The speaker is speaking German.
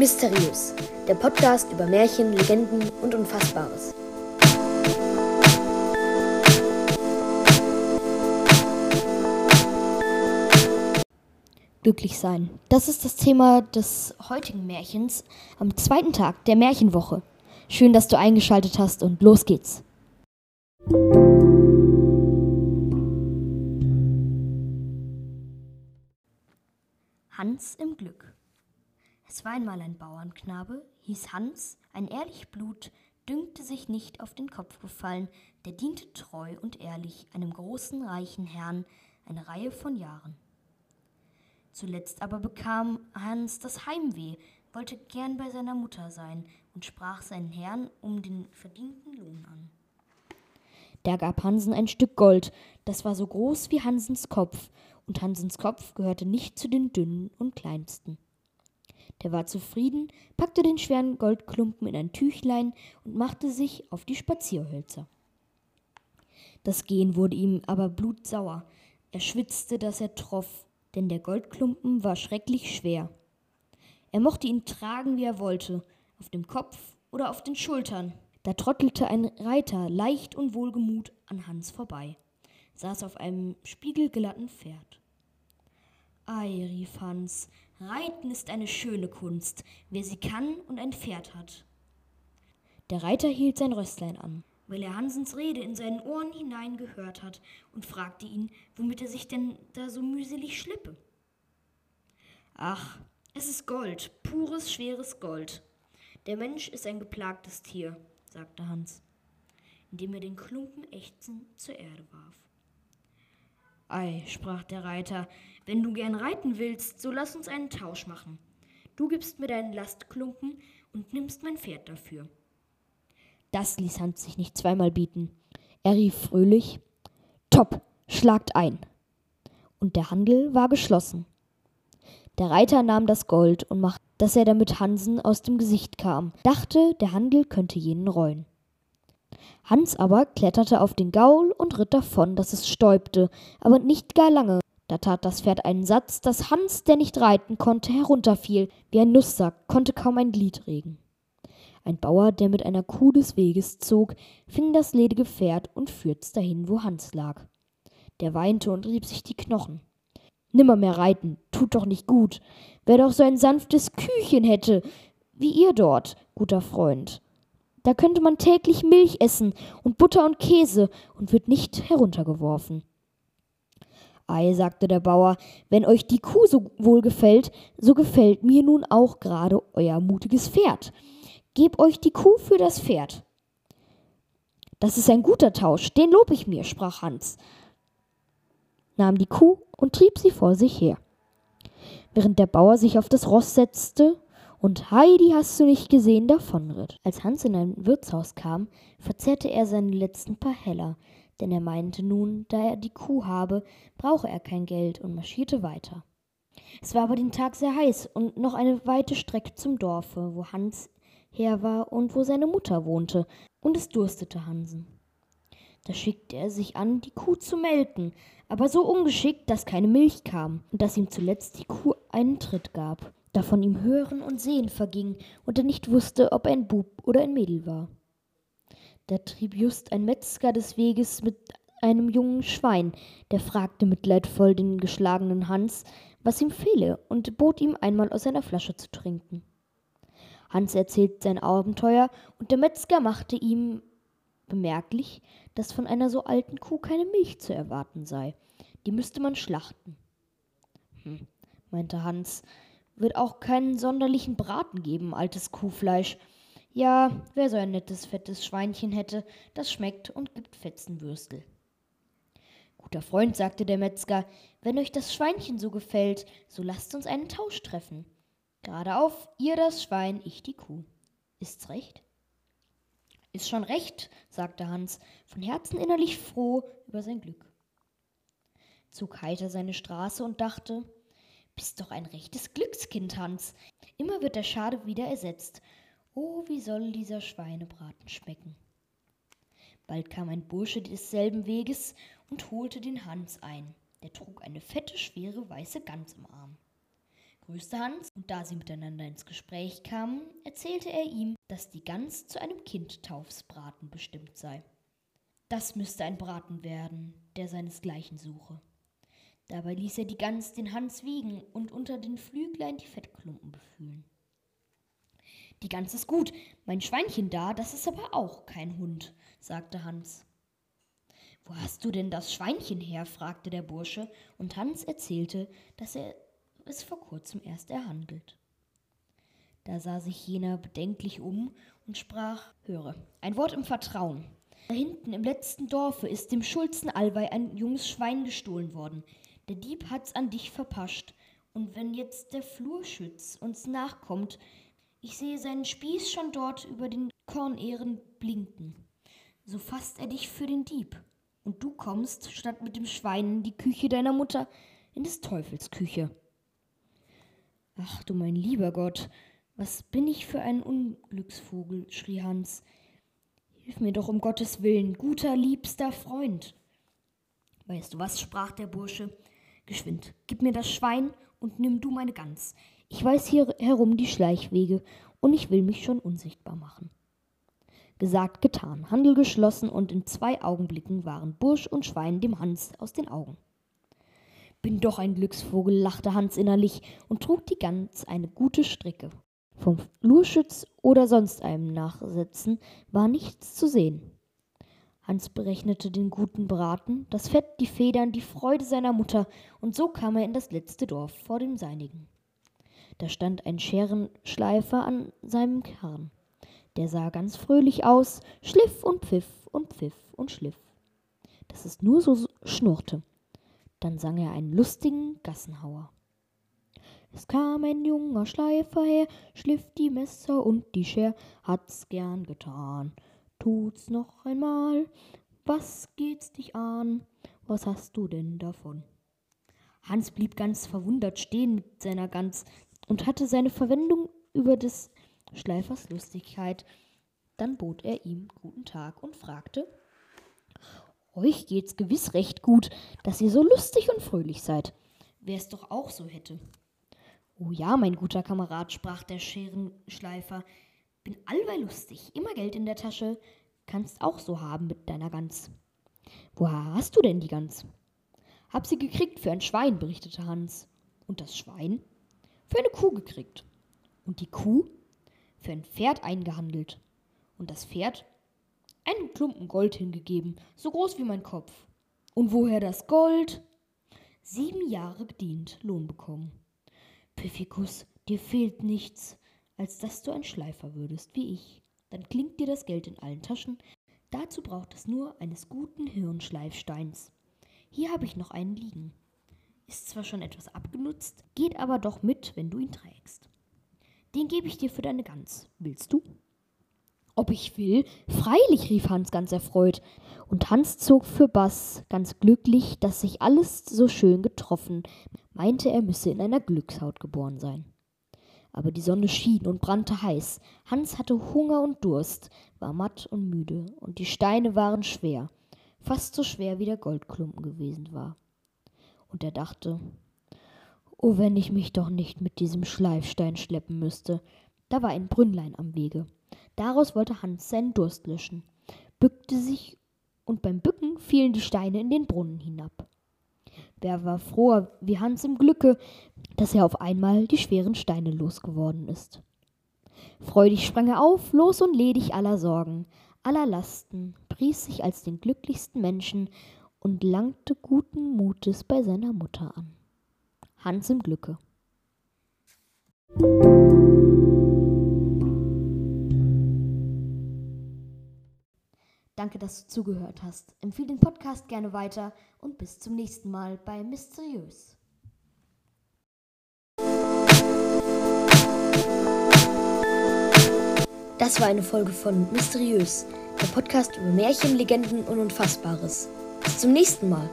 Mysteriös, der Podcast über Märchen, Legenden und Unfassbares. Glücklich sein. Das ist das Thema des heutigen Märchens am zweiten Tag der Märchenwoche. Schön, dass du eingeschaltet hast und los geht's. Hans im Glück. Es war einmal ein Bauernknabe, hieß Hans, ein ehrlich Blut, dünkte sich nicht auf den Kopf gefallen, der diente treu und ehrlich einem großen, reichen Herrn eine Reihe von Jahren. Zuletzt aber bekam Hans das Heimweh, wollte gern bei seiner Mutter sein und sprach seinen Herrn um den verdienten Lohn an. Der gab Hansen ein Stück Gold, das war so groß wie Hansens Kopf, und Hansens Kopf gehörte nicht zu den dünnen und kleinsten. Der war zufrieden, packte den schweren Goldklumpen in ein Tüchlein und machte sich auf die Spazierhölzer. Das Gehen wurde ihm aber blutsauer. Er schwitzte, dass er troff, denn der Goldklumpen war schrecklich schwer. Er mochte ihn tragen, wie er wollte, auf dem Kopf oder auf den Schultern. Da trottelte ein Reiter leicht und wohlgemut an Hans vorbei, saß auf einem spiegelglatten Pferd. Ei, rief Hans, Reiten ist eine schöne Kunst, wer sie kann und ein Pferd hat. Der Reiter hielt sein Röstlein an, weil er Hansens Rede in seinen Ohren hinein gehört hat und fragte ihn, womit er sich denn da so mühselig schleppe. Ach, es ist Gold, pures, schweres Gold. Der Mensch ist ein geplagtes Tier, sagte Hans, indem er den Klumpen ächzend zur Erde warf. Ei, sprach der Reiter, wenn du gern reiten willst, so lass uns einen Tausch machen. Du gibst mir deinen Lastklumpen und nimmst mein Pferd dafür. Das ließ Hans sich nicht zweimal bieten. Er rief fröhlich Top, schlagt ein. Und der Handel war geschlossen. Der Reiter nahm das Gold und machte, dass er damit Hansen aus dem Gesicht kam, dachte, der Handel könnte jenen reuen. Hans aber kletterte auf den Gaul und ritt davon, dass es stäubte, aber nicht gar lange. Da tat das Pferd einen Satz, dass Hans, der nicht reiten konnte, herunterfiel, wie ein Nusssack, konnte kaum ein Glied regen. Ein Bauer, der mit einer Kuh des Weges zog, fing das ledige Pferd und führt's dahin, wo Hans lag. Der weinte und rieb sich die Knochen. Nimmermehr reiten, tut doch nicht gut. Wer doch so ein sanftes Küchen hätte, wie ihr dort, guter Freund. Da könnte man täglich Milch essen und Butter und Käse und wird nicht heruntergeworfen. Ei, sagte der Bauer, wenn euch die Kuh so wohl gefällt, so gefällt mir nun auch gerade euer mutiges Pferd. Gebt euch die Kuh für das Pferd. Das ist ein guter Tausch, den lob ich mir, sprach Hans, nahm die Kuh und trieb sie vor sich her. Während der Bauer sich auf das Ross setzte und Heidi hast du nicht gesehen davonritt. Als Hans in ein Wirtshaus kam, verzehrte er seine letzten paar Heller, denn er meinte nun, da er die Kuh habe, brauche er kein Geld und marschierte weiter. Es war aber den Tag sehr heiß und noch eine weite Strecke zum Dorfe, wo Hans her war und wo seine Mutter wohnte, und es durstete Hansen. Da schickte er sich an, die Kuh zu melken, aber so ungeschickt, dass keine Milch kam und dass ihm zuletzt die Kuh einen Tritt gab da von ihm Hören und Sehen verging und er nicht wusste, ob er ein Bub oder ein Mädel war. Da trieb just ein Metzger des Weges mit einem jungen Schwein, der fragte mitleidvoll den geschlagenen Hans, was ihm fehle, und bot ihm einmal aus seiner Flasche zu trinken. Hans erzählte sein Abenteuer, und der Metzger machte ihm bemerklich, dass von einer so alten Kuh keine Milch zu erwarten sei. Die müsste man schlachten. Hm, meinte Hans, wird auch keinen sonderlichen Braten geben, altes Kuhfleisch. Ja, wer so ein nettes, fettes Schweinchen hätte, das schmeckt und gibt Fetzenwürstel. Guter Freund, sagte der Metzger, wenn euch das Schweinchen so gefällt, so lasst uns einen Tausch treffen. Geradeauf, ihr das Schwein, ich die Kuh. Ist's recht? Ist schon recht, sagte Hans, von Herzen innerlich froh über sein Glück. Zog heiter seine Straße und dachte, bist doch ein rechtes Glückskind, Hans. Immer wird der Schade wieder ersetzt. Oh, wie soll dieser Schweinebraten schmecken? Bald kam ein Bursche desselben Weges und holte den Hans ein. Der trug eine fette, schwere, weiße Gans im Arm. grüßte Hans, und da sie miteinander ins Gespräch kamen, erzählte er ihm, dass die Gans zu einem Kindtaufsbraten bestimmt sei. Das müsste ein Braten werden, der seinesgleichen suche. Dabei ließ er die Gans den Hans wiegen und unter den Flüglein die Fettklumpen befühlen. Die Gans ist gut, mein Schweinchen da, das ist aber auch kein Hund, sagte Hans. Wo hast du denn das Schweinchen her? fragte der Bursche, und Hans erzählte, dass er es vor kurzem erst erhandelt. Da sah sich jener bedenklich um und sprach Höre, ein Wort im Vertrauen. Da hinten im letzten Dorfe ist dem Schulzen Allwei ein junges Schwein gestohlen worden. Der Dieb hat's an dich verpascht. Und wenn jetzt der Flurschütz uns nachkommt, ich sehe seinen Spieß schon dort über den Kornehren blinken. So fasst er dich für den Dieb. Und du kommst, statt mit dem Schwein in die Küche deiner Mutter, in des Teufels Küche. Ach du mein lieber Gott, was bin ich für ein Unglücksvogel, schrie Hans. Hilf mir doch um Gottes Willen, guter, liebster Freund. Weißt du was, sprach der Bursche, geschwind, gib mir das Schwein und nimm du meine Gans. Ich weiß hier herum die Schleichwege und ich will mich schon unsichtbar machen. Gesagt, getan, Handel geschlossen und in zwei Augenblicken waren Bursch und Schwein dem Hans aus den Augen. Bin doch ein Glücksvogel, lachte Hans innerlich und trug die Gans eine gute Strecke. Vom Flurschütz oder sonst einem Nachsetzen war nichts zu sehen. Hans berechnete den guten Braten, das Fett, die Federn, die Freude seiner Mutter, und so kam er in das letzte Dorf vor dem seinigen. Da stand ein Scherenschleifer an seinem Karren. Der sah ganz fröhlich aus, schliff und pfiff und pfiff und schliff. Dass es nur so schnurrte. Dann sang er einen lustigen Gassenhauer. Es kam ein junger Schleifer her, schliff die Messer und die Scher, hat's gern getan. Tut's noch einmal, was geht's dich an? Was hast du denn davon? Hans blieb ganz verwundert stehen mit seiner Gans, und hatte seine Verwendung über des Schleifers Lustigkeit. Dann bot er ihm guten Tag und fragte, euch geht's gewiss recht gut, dass ihr so lustig und fröhlich seid. Wer es doch auch so hätte. Oh ja, mein guter Kamerad, sprach der Scherenschleifer, bin allweil lustig, immer Geld in der Tasche, kannst auch so haben mit deiner Gans. Woher hast du denn die Gans? Hab sie gekriegt für ein Schwein, berichtete Hans. Und das Schwein? für eine Kuh gekriegt. Und die Kuh für ein Pferd eingehandelt. Und das Pferd einen Klumpen Gold hingegeben, so groß wie mein Kopf. Und woher das Gold? Sieben Jahre gedient, Lohn bekommen. Pfiffikus, dir fehlt nichts, als dass du ein Schleifer würdest, wie ich. Dann klingt dir das Geld in allen Taschen. Dazu braucht es nur eines guten Hirnschleifsteins. Hier habe ich noch einen liegen ist zwar schon etwas abgenutzt, geht aber doch mit, wenn du ihn trägst. Den gebe ich dir für deine Gans. Willst du? Ob ich will? Freilich, rief Hans ganz erfreut. Und Hans zog für Bass, ganz glücklich, dass sich alles so schön getroffen, meinte, er müsse in einer Glückshaut geboren sein. Aber die Sonne schien und brannte heiß. Hans hatte Hunger und Durst, war matt und müde, und die Steine waren schwer, fast so schwer wie der Goldklumpen gewesen war und er dachte, oh, wenn ich mich doch nicht mit diesem Schleifstein schleppen müsste. Da war ein Brünnlein am Wege. Daraus wollte Hans seinen Durst löschen, bückte sich, und beim Bücken fielen die Steine in den Brunnen hinab. Wer war froher wie Hans im Glücke, dass er auf einmal die schweren Steine losgeworden ist. Freudig sprang er auf, los und ledig aller Sorgen, aller Lasten, pries sich als den glücklichsten Menschen und langte guten Mutes bei seiner Mutter an. Hans im Glücke. Danke, dass du zugehört hast. Empfehle den Podcast gerne weiter und bis zum nächsten Mal bei Mysteriös. Das war eine Folge von Mysteriös, der Podcast über Märchen, Legenden und Unfassbares. Bis zum nächsten Mal.